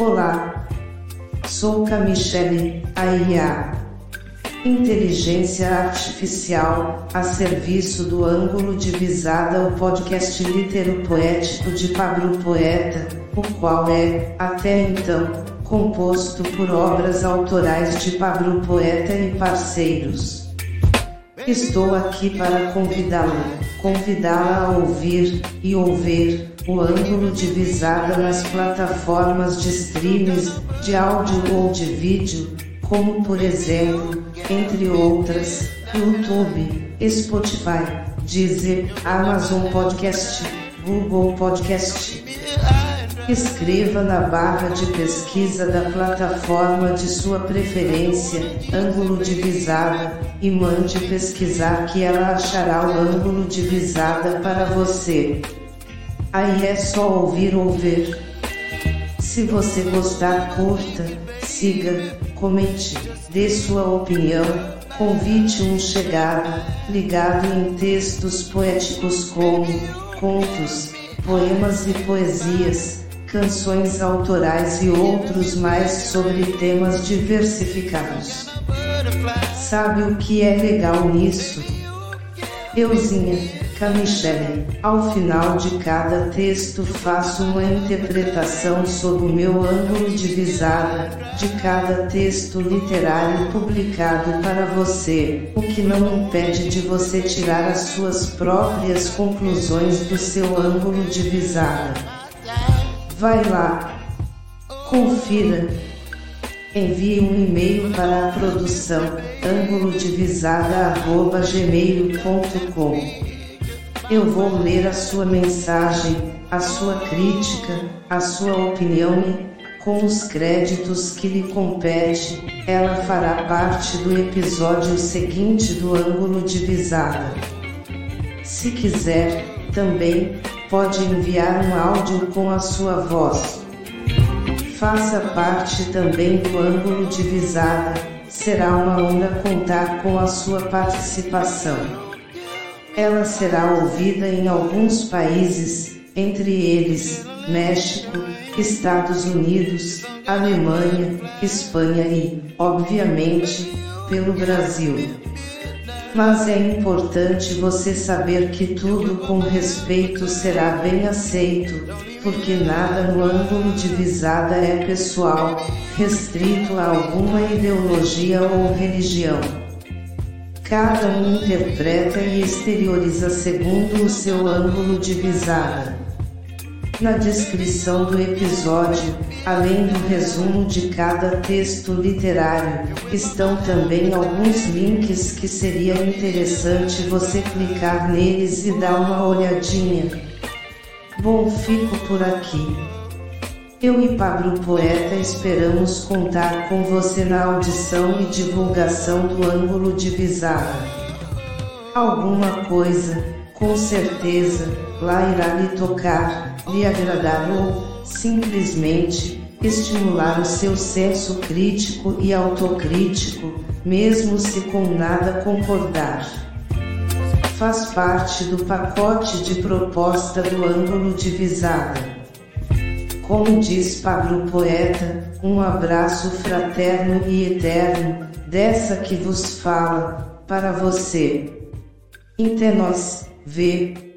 Olá, sou Camichele, a IA. Inteligência Artificial, a serviço do ângulo de visada o podcast litero poético de Pablo Poeta, o qual é, até então, composto por obras autorais de Pablo Poeta e parceiros. Estou aqui para convidá-lo, convidá-la a ouvir e ouvir o ângulo de visada nas plataformas de streams, de áudio ou de vídeo, como por exemplo, entre outras, YouTube, Spotify, Deezer, Amazon Podcast, Google Podcast. Escreva na barra de pesquisa da plataforma de sua preferência, ângulo de visada, e mande pesquisar que ela achará o ângulo de visada para você. Aí é só ouvir ou ver. Se você gostar, curta, siga, comente, dê sua opinião, convite um chegado, ligado em textos poéticos como contos, poemas e poesias, canções autorais e outros mais sobre temas diversificados. Sabe o que é legal nisso? Euzinha Camichele. Ao final de cada texto faço uma interpretação sob o meu ângulo de visada, de cada texto literário publicado para você, o que não impede de você tirar as suas próprias conclusões do seu ângulo de visada. Vai lá. Confira. Envie um e-mail para a produção ângulodevisada@gmail.com. Eu vou ler a sua mensagem, a sua crítica, a sua opinião e, com os créditos que lhe compete, ela fará parte do episódio seguinte do ângulo de visada. Se quiser, também, pode enviar um áudio com a sua voz. Faça parte também do ângulo de visada, será uma honra contar com a sua participação. Ela será ouvida em alguns países, entre eles México, Estados Unidos, Alemanha, Espanha e, obviamente, pelo Brasil. Mas é importante você saber que tudo com respeito será bem aceito, porque nada no ângulo de visada é pessoal, restrito a alguma ideologia ou religião. Cada um interpreta e exterioriza segundo o seu ângulo de visada. Na descrição do episódio, além do resumo de cada texto literário, estão também alguns links que seria interessante você clicar neles e dar uma olhadinha. Bom, fico por aqui. Eu e Pablo Poeta esperamos contar com você na audição e divulgação do ângulo de visada. Alguma coisa, com certeza, lá irá lhe tocar, lhe agradar ou, simplesmente, estimular o seu senso crítico e autocrítico, mesmo se com nada concordar. Faz parte do pacote de proposta do ângulo de visada. Como diz Pablo Poeta, um abraço fraterno e eterno, dessa que vos fala, para você. Até nós, vê.